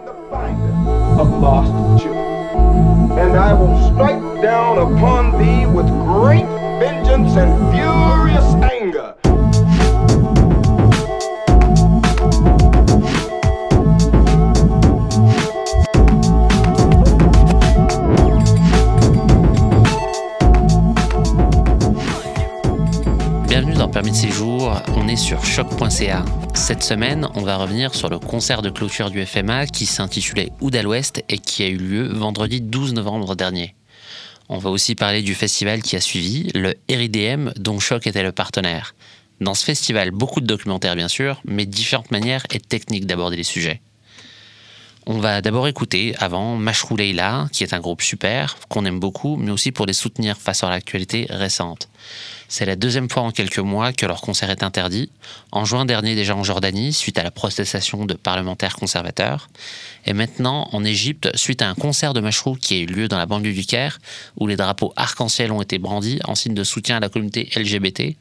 and the finder of lost children. And I will strike down upon thee with great vengeance and furious anger. Permis de séjour, on est sur choc.ca. Cette semaine, on va revenir sur le concert de clôture du FMA qui s'intitulait Oud l'Ouest et qui a eu lieu vendredi 12 novembre dernier. On va aussi parler du festival qui a suivi, le RIDM, dont Choc était le partenaire. Dans ce festival, beaucoup de documentaires bien sûr, mais différentes manières et techniques d'aborder les sujets. On va d'abord écouter avant Mashrou Leila, qui est un groupe super, qu'on aime beaucoup, mais aussi pour les soutenir face à l'actualité récente. C'est la deuxième fois en quelques mois que leur concert est interdit. En juin dernier déjà en Jordanie, suite à la protestation de parlementaires conservateurs. Et maintenant en Égypte, suite à un concert de Mashrou qui a eu lieu dans la banlieue du Caire, où les drapeaux arc-en-ciel ont été brandis en signe de soutien à la communauté LGBT,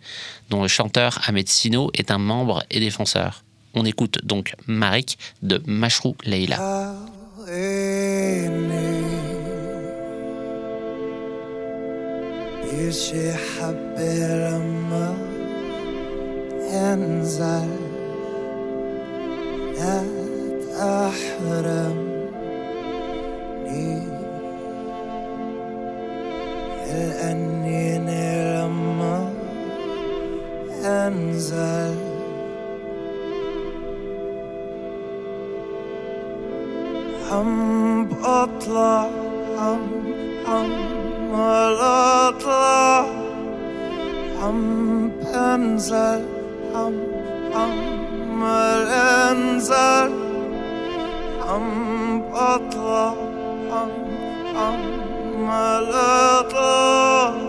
dont le chanteur Ahmed Sino est un membre et défenseur. On écoute donc Marik de Mashrou Leila. يشي حبي لما ينزل لا تحرمني الأنيني لما ينزل هم بطلع هم هم ولا اطلع هم بنزل هم هم انزل هم بطلع هم هم لا اطلع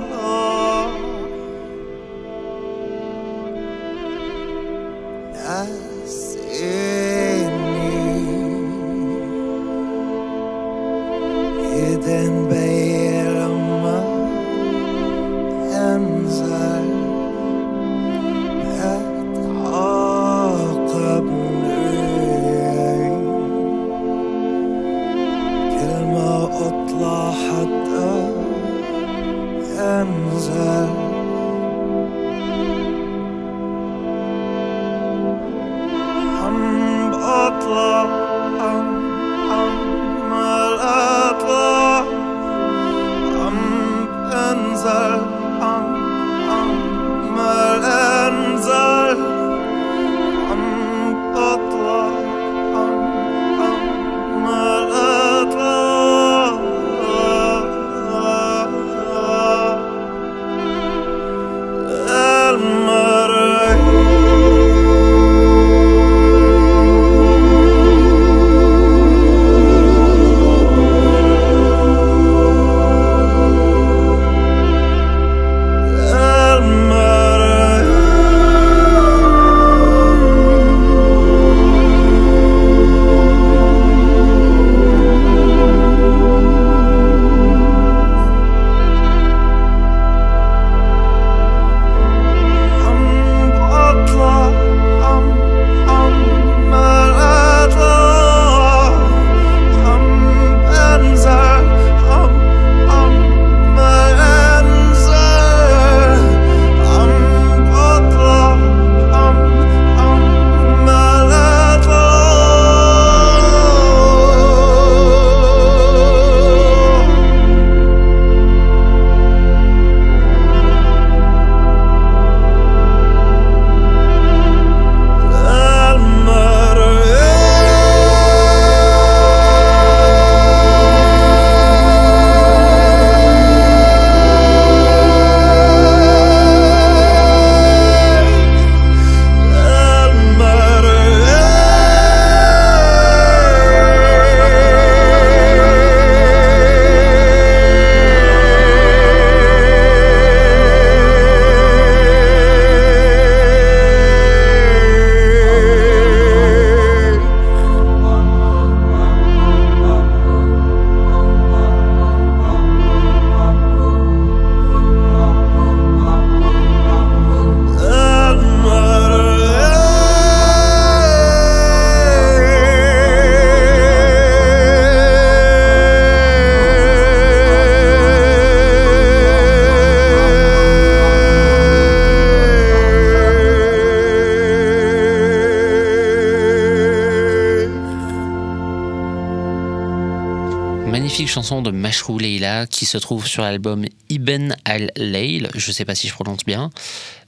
Leila qui se trouve sur l'album Ibn al-Layl, je ne sais pas si je prononce bien,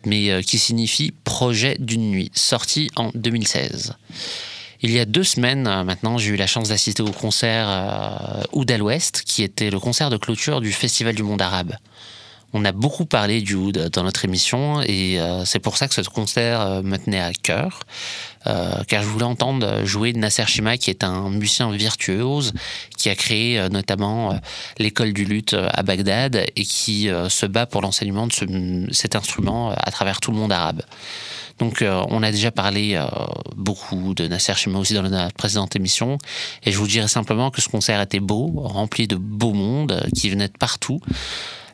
mais euh, qui signifie Projet d'une nuit, sorti en 2016. Il y a deux semaines euh, maintenant, j'ai eu la chance d'assister au concert euh, Oud al-Ouest, qui était le concert de clôture du Festival du Monde Arabe. On a beaucoup parlé du oud dans notre émission et euh, c'est pour ça que ce concert me tenait à cœur. Euh, car je voulais entendre jouer Nasser Shima, qui est un musicien virtuose, qui a créé euh, notamment euh, l'école du luth à Bagdad et qui se bat pour l'enseignement de ce- cet instrument à travers tout le monde arabe. Donc on a déjà parlé beaucoup de Nasser Shima aussi dans la précédente émission et je vous dirais simplement que ce concert était beau, rempli de beau monde euh, qui venait de partout.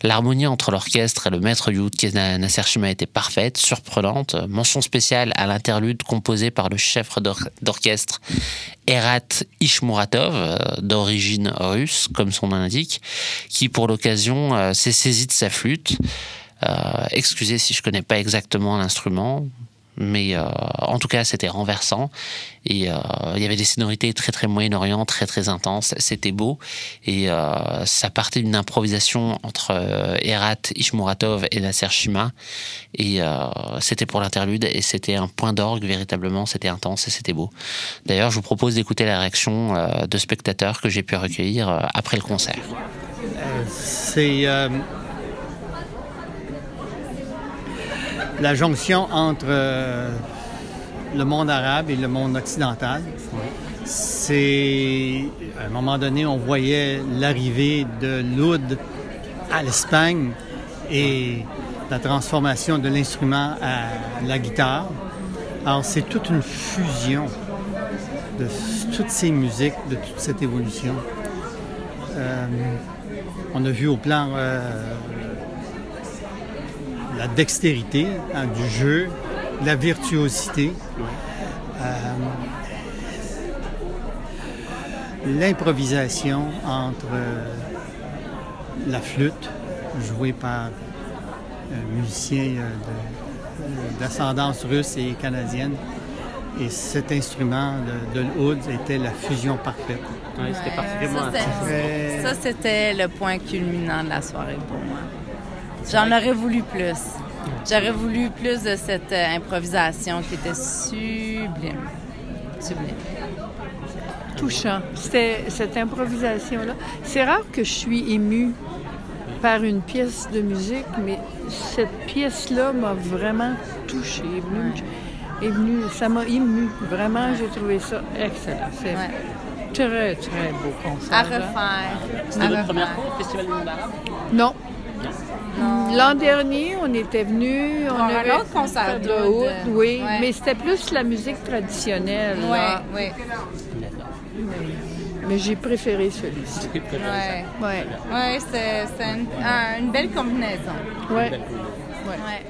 L'harmonie entre l'orchestre et le maître du qui est Na- Nasser était parfaite, surprenante. Mention spéciale à l'interlude composé par le chef d'or- d'orchestre Erat Ishmuratov, euh, d'origine russe, comme son nom l'indique, qui pour l'occasion euh, s'est saisi de sa flûte. Euh, excusez si je connais pas exactement l'instrument, mais euh, en tout cas c'était renversant et euh, il y avait des sonorités très très Moyen-Orient, très très intenses. C'était beau et euh, ça partait d'une improvisation entre Erat Ishmuratov et Nasser Shima et c'était pour l'interlude et c'était un point d'orgue véritablement. C'était intense et c'était beau. D'ailleurs, je vous propose d'écouter la réaction de spectateurs que j'ai pu recueillir après le concert. C'est euh, la jonction entre euh, le monde arabe et le monde occidental. C'est à un moment donné, on voyait l'arrivée de l'oud à l'Espagne et la transformation de l'instrument à la guitare. Alors c'est toute une fusion de toutes ces musiques, de toute cette évolution. Euh, on a vu au plan euh, la dextérité hein, du jeu, la virtuosité, euh, l'improvisation entre euh, la flûte jouée par un musicien euh, de- d'ascendance russe et canadienne. Et cet instrument de, de l'oud était la fusion parfaite. c'était Très- Ça, c'était le point culminant de la soirée pour moi. J'en aurais voulu plus. J'aurais voulu plus de cette euh, improvisation qui était sublime. Sublime. touchant. C'était cette improvisation-là. C'est rare que je suis émue par une pièce de musique, mais cette pièce-là m'a vraiment touchée. Est venue est venue- ça m'a émue. Vraiment, j'ai trouvé ça excellent. C'est Ouais. très, très beau concert. À hein. refaire. C'était votre première fois? au Festival du Monde Arabe Non. L'an dernier, on était venus. On Pour un avait autre concert de oud, oui, Ouais. mais c'était plus la musique traditionnelle. Oui, oui. Mais j'ai préféré celui-ci. Oui. Ouais. Oui, c'est c'est une, un- une belle combinaison. Ouais. Ouais.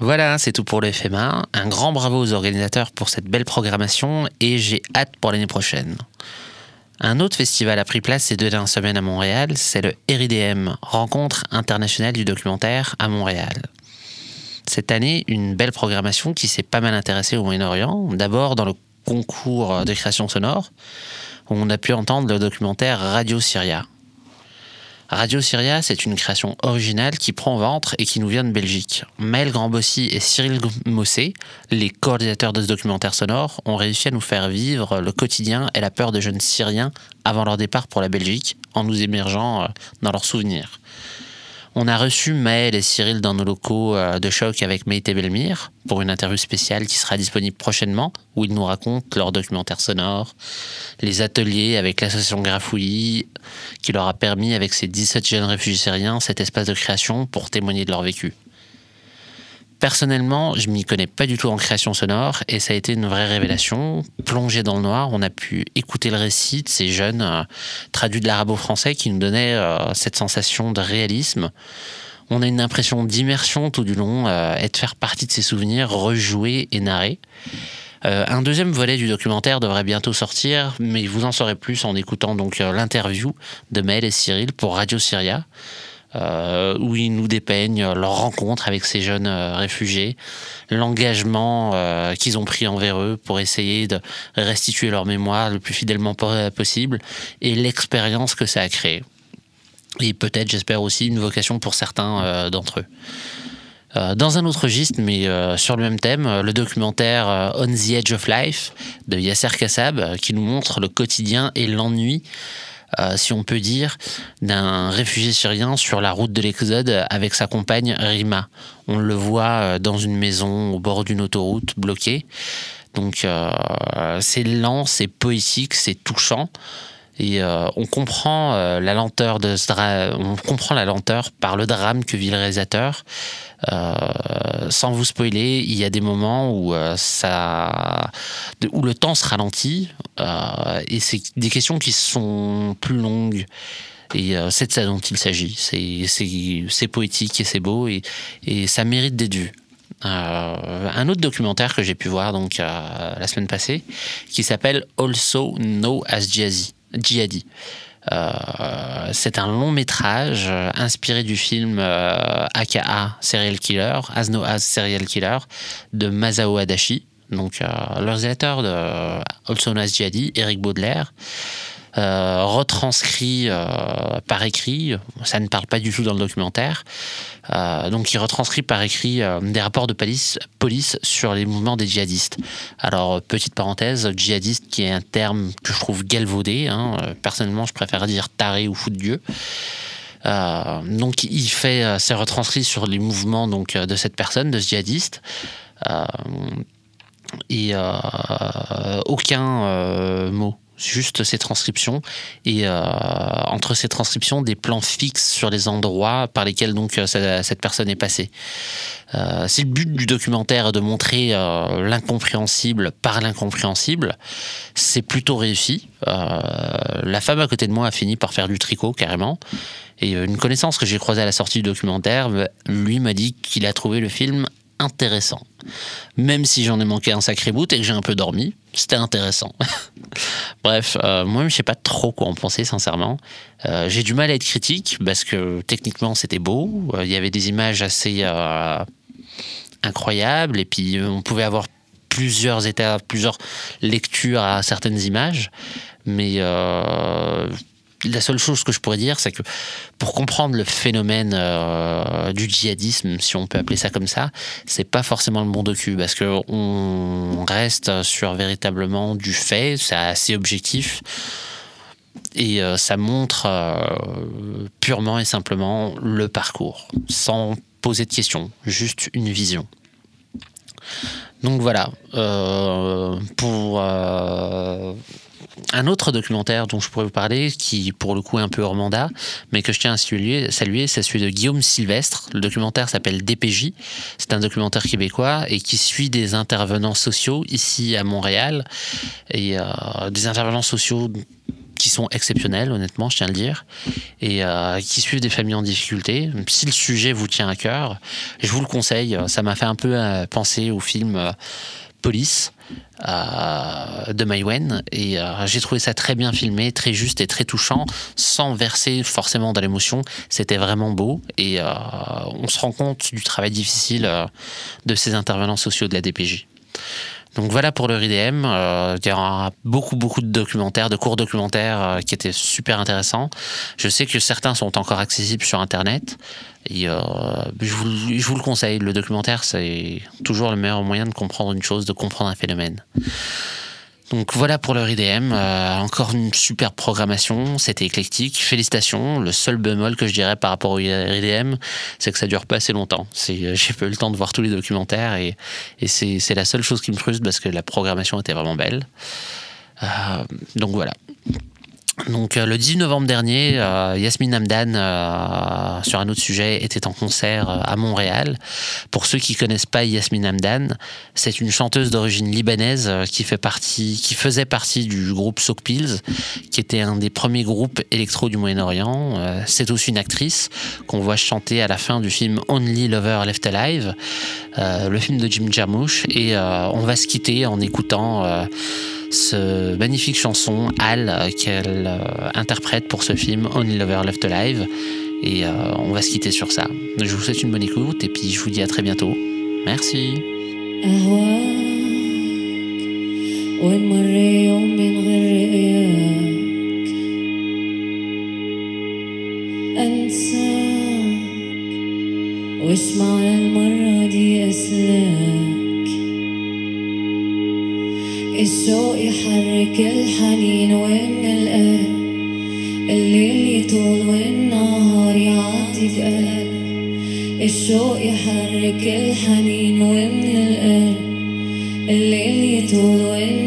Voilà, c'est tout pour le FMA. Un grand bravo aux organisateurs pour cette belle programmation et j'ai hâte pour l'année prochaine. Un autre festival a pris place ces deux dernières semaines à Montréal, c'est le RIDM, Rencontre internationale du documentaire à Montréal. Cette année, une belle programmation qui s'est pas mal intéressée au Moyen-Orient. D'abord dans le concours de création sonore, où on a pu entendre le documentaire Radio Syria. Radio Syria, c'est une création originale qui prend ventre et qui nous vient de Belgique. Maël Grandbossy et Cyril Mossé, les coordinateurs de ce documentaire sonore, ont réussi à nous faire vivre le quotidien et la peur de jeunes Syriens avant leur départ pour la Belgique, en nous émergeant euh, dans leurs souvenirs. On a reçu Maël et Cyril dans nos locaux euh, de choc avec Meïté Belmire pour une interview spéciale qui sera disponible prochainement où ils nous racontent leur documentaire sonore, les ateliers avec l'association Grafouillis qui leur a permis avec ces 17 jeunes réfugiés syriens cet espace de création pour témoigner de leur vécu. Personnellement, je m'y connais pas du tout en création sonore et ça a été une vraie révélation. Plongé dans le noir, on a pu écouter le récit de ces jeunes euh, traduits de l'arabo-français qui nous donnaient euh, cette sensation de réalisme. On a une impression d'immersion tout du long euh, et de faire partie de ces souvenirs rejoués et narrés. Euh, un deuxième volet du documentaire devrait bientôt sortir, mais vous en saurez plus en écoutant donc l'interview de Maël et Cyril pour Radio Syria. Euh, où ils nous dépeignent leur rencontre avec ces jeunes euh, réfugiés, l'engagement euh, qu'ils ont pris envers eux pour essayer de restituer leur mémoire le plus fidèlement po- possible et l'expérience que ça a créé. Et peut-être, j'espère aussi, une vocation pour certains d'entre eux. Dans un autre registre, mais sur le même thème, le documentaire On the Edge of Life de Yasser Kassab, qui nous montre le quotidien et l'ennui, euh, si on peut dire, d'un réfugié syrien sur la route de l'Exode avec sa compagne Rima. On le voit euh, dans une maison au bord d'une autoroute bloquée. Donc euh, c'est lent, c'est poétique, c'est touchant. Et euh, on comprend euh, la lenteur de ce on comprend la lenteur par le drame que vit le réalisateur. Euh, sans vous spoiler, il y a des moments où ça, où le temps se ralentit et c'est des questions qui sont plus longues. Et c'est de ça dont il s'agit. C'est- poétique et c'est beau et, ça mérite d'être vu. Un autre documentaire que j'ai pu voir donc la semaine passée, qui s'appelle Also Know as Jihadi. Jihadi. Euh, c'est un long métrage euh, inspiré du film euh, AKA Serial Killer, As No As Serial Killer de Masao Adachi, donc euh, le réalisateur de euh, Also as Jihadi, Eric Baudelaire. Euh, retranscrit euh, par écrit, ça ne parle pas du tout dans le documentaire, euh, donc il retranscrit par écrit des rapports de police, sur les mouvements des djihadistes. Alors, petite parenthèse, djihadiste qui est un terme que je trouve galvaudé, hein, personnellement je préfère dire taré ou fou de Dieu. Donc il fait ses retranscrits sur les mouvements donc, de cette personne, de ce djihadiste. Et aucun mot, juste ces transcriptions et euh, entre ces transcriptions des plans fixes sur les endroits par lesquels donc euh, cette, personne est passée. Euh, c'est le but du documentaire de montrer l'incompréhensible par l'incompréhensible. C'est plutôt réussi. La femme à côté de moi a fini par faire du tricot carrément. Et une connaissance que j'ai croisée à la sortie du documentaire, lui m'a dit qu'il a trouvé le film intéressant. Même si j'en ai manqué un sacré bout et que j'ai un peu dormi, c'était intéressant. Bref, euh, moi, je sais pas trop quoi en penser, sincèrement. Euh, j'ai du mal à être critique parce que techniquement, c'était beau. Euh, Il y avait des images assez incroyables et puis on pouvait avoir plusieurs étapes, plusieurs lectures à certaines images. Mais la seule chose que je pourrais dire, c'est que pour comprendre le phénomène euh, du djihadisme, si on peut appeler ça comme ça, c'est pas forcément le bon docu parce que on reste sur véritablement du fait, c'est assez objectif et euh, ça montre euh, purement et simplement le parcours, sans poser de questions, juste une vision. Donc voilà, pour un autre documentaire dont je pourrais vous parler, qui pour le coup est un peu hors mandat, mais que je tiens à saluer, c'est celui de Guillaume Sylvestre. Le documentaire s'appelle DPJ. C'est un documentaire québécois et qui suit des intervenants sociaux ici à Montréal. Et euh, des intervenants sociaux qui sont exceptionnels, honnêtement, je tiens à le dire, et euh, qui suivent des familles en difficulté. Si le sujet vous tient à cœur, je vous le conseille. Ça m'a fait un peu euh, penser au film Police euh, de Maïwen, et euh, j'ai trouvé ça très bien filmé, très juste et très touchant, sans verser forcément dans l'émotion. C'était vraiment beau, et euh, on se rend compte du travail difficile de ces intervenants sociaux de la DPJ. Donc voilà pour le RIDM. Il y aura beaucoup, beaucoup de documentaires, de courts documentaires qui étaient super intéressants. Je sais que certains sont encore accessibles sur Internet. Et euh, je, vous, je vous le conseille. Le documentaire, c'est toujours le meilleur moyen de comprendre une chose, de comprendre un phénomène. Donc voilà pour le RIDM. Euh, encore une super programmation. C'était éclectique. Félicitations. Le seul bémol que je dirais par rapport au RIDM, c'est que ça dure pas assez longtemps. C'est, j'ai pas eu le temps de voir tous les documentaires et, et c'est, c'est la seule chose qui me frustre parce que la programmation était vraiment belle. Euh, donc voilà. Donc euh, le 10 novembre dernier, euh, Yasmine Hamdan, euh, sur un autre sujet, était en concert euh, à Montréal. Pour ceux qui connaissent pas Yasmine Hamdan, c'est une chanteuse d'origine libanaise euh, qui fait partie, qui faisait partie du groupe Soak Pills, qui était un des premiers groupes électro du Moyen-Orient. C'est aussi une actrice qu'on voit chanter à la fin du film Only Lover Left Alive, le film de Jim Jarmusch, et on va se quitter en écoutant Euh, ce magnifique chanson Al euh, qu'elle euh, interprète pour ce film Only Lover Left Alive Et euh, on va se quitter sur ça. Je vous souhaite une bonne écoute et puis je vous dis à très bientôt. Merci. أهواك وين مر يوم من غير رؤياك أنساك وش معنى المرة دي أسلاك الشوق يحرك الحنين وين القلب الليل يطول والنهار يعدي بقلب الشوق يحرك الحنين ومن القلب الليل يطول والنهار